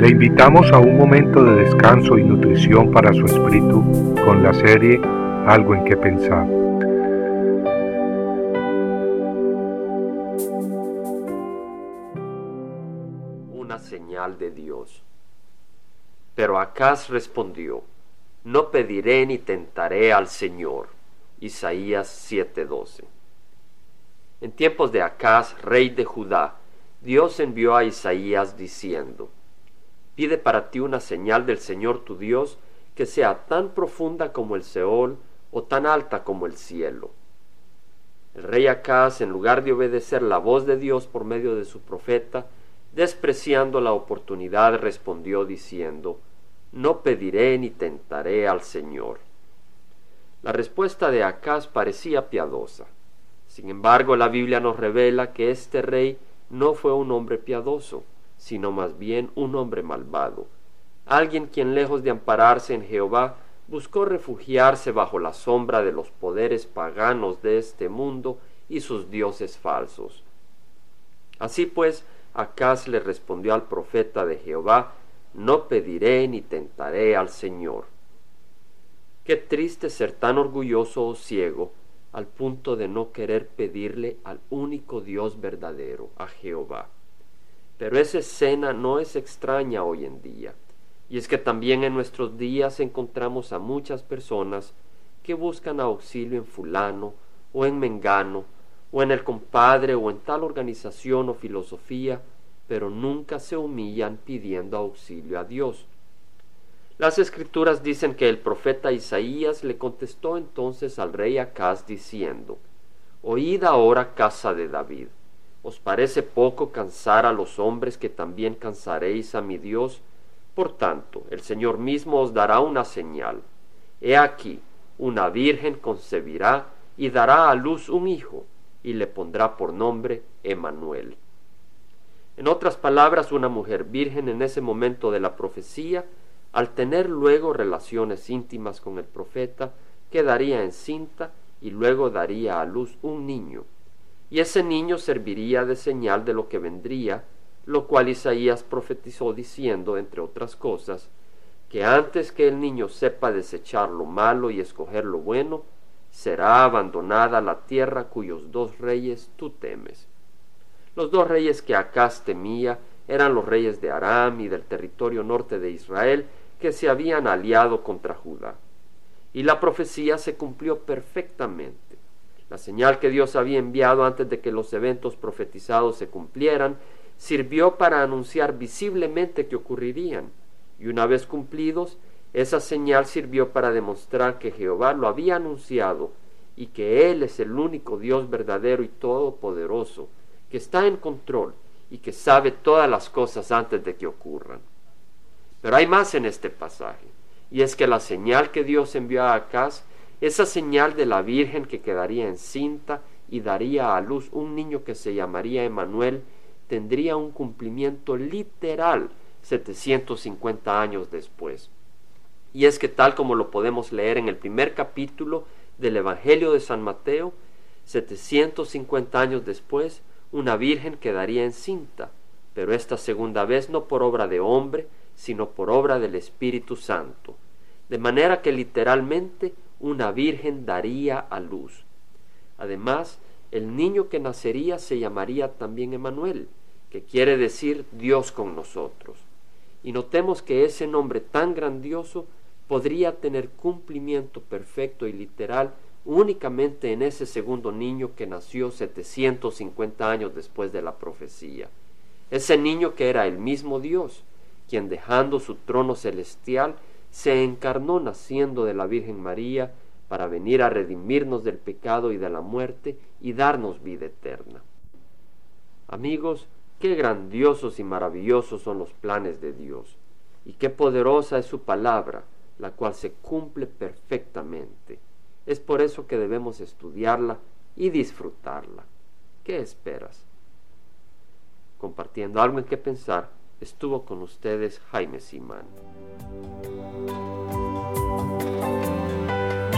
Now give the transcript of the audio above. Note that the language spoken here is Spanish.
Le invitamos a un momento de descanso y nutrición para su espíritu con la serie Algo en que pensar. Una señal de Dios. Pero Acaz respondió, No pediré ni tentaré al Señor. Isaías 7:12. En tiempos de Acaz, rey de Judá, Dios envió a Isaías diciendo, Pide para ti una señal del Señor tu Dios que sea tan profunda como el Seol o tan alta como el cielo. El rey Acaz, en lugar de obedecer la voz de Dios por medio de su profeta, despreciando la oportunidad, respondió diciendo, No pediré ni tentaré al Señor. La respuesta de Acaz parecía piadosa. Sin embargo, la Biblia nos revela que este rey no fue un hombre piadoso, sino más bien un hombre malvado, alguien quien lejos de ampararse en Jehová, buscó refugiarse bajo la sombra de los poderes paganos de este mundo y sus dioses falsos. Así pues, Acaz le respondió al profeta de Jehová, no pediré ni tentaré al Señor. Qué triste ser tan orgulloso o ciego al punto de no querer pedirle al único Dios verdadero, a Jehová. Pero esa escena no es extraña hoy en día, y es que también en nuestros días encontramos a muchas personas que buscan auxilio en fulano o en mengano, o en el compadre o en tal organización o filosofía, pero nunca se humillan pidiendo auxilio a Dios. Las escrituras dicen que el profeta Isaías le contestó entonces al rey Acaz diciendo, Oíd ahora casa de David, ¿os parece poco cansar a los hombres que también cansaréis a mi Dios? Por tanto, el Señor mismo os dará una señal. He aquí, una virgen concebirá y dará a luz un hijo, y le pondrá por nombre Emanuel. En otras palabras, una mujer virgen en ese momento de la profecía al tener luego relaciones íntimas con el profeta, quedaría encinta y luego daría a luz un niño. Y ese niño serviría de señal de lo que vendría, lo cual Isaías profetizó diciendo, entre otras cosas, que antes que el niño sepa desechar lo malo y escoger lo bueno, será abandonada la tierra cuyos dos reyes tú temes. Los dos reyes que Acaz temía eran los reyes de Aram y del territorio norte de Israel, que se habían aliado contra Judá. Y la profecía se cumplió perfectamente. La señal que Dios había enviado antes de que los eventos profetizados se cumplieran sirvió para anunciar visiblemente que ocurrirían. Y una vez cumplidos, esa señal sirvió para demostrar que Jehová lo había anunciado y que Él es el único Dios verdadero y todopoderoso, que está en control y que sabe todas las cosas antes de que ocurran. Pero hay más en este pasaje, y es que la señal que Dios envió a Acaz, esa señal de la Virgen que quedaría encinta y daría a luz un niño que se llamaría Emanuel, tendría un cumplimiento literal 750 años después. Y es que tal como lo podemos leer en el primer capítulo del Evangelio de San Mateo, 750 años después, una virgen quedaría encinta, pero esta segunda vez no por obra de hombre, sino por obra del Espíritu Santo, de manera que literalmente una virgen daría a luz. Además, el niño que nacería se llamaría también Emanuel, que quiere decir Dios con nosotros. Y notemos que ese nombre tan grandioso podría tener cumplimiento perfecto y literal únicamente en ese segundo niño que nació 750 años después de la profecía. Ese niño que era el mismo Dios, quien dejando su trono celestial se encarnó naciendo de la Virgen María para venir a redimirnos del pecado y de la muerte y darnos vida eterna. Amigos, qué grandiosos y maravillosos son los planes de Dios, y qué poderosa es su palabra, la cual se cumple perfectamente. Es por eso que debemos estudiarla y disfrutarla. ¿Qué esperas? Compartiendo algo en qué pensar, estuvo con ustedes Jaime Simán.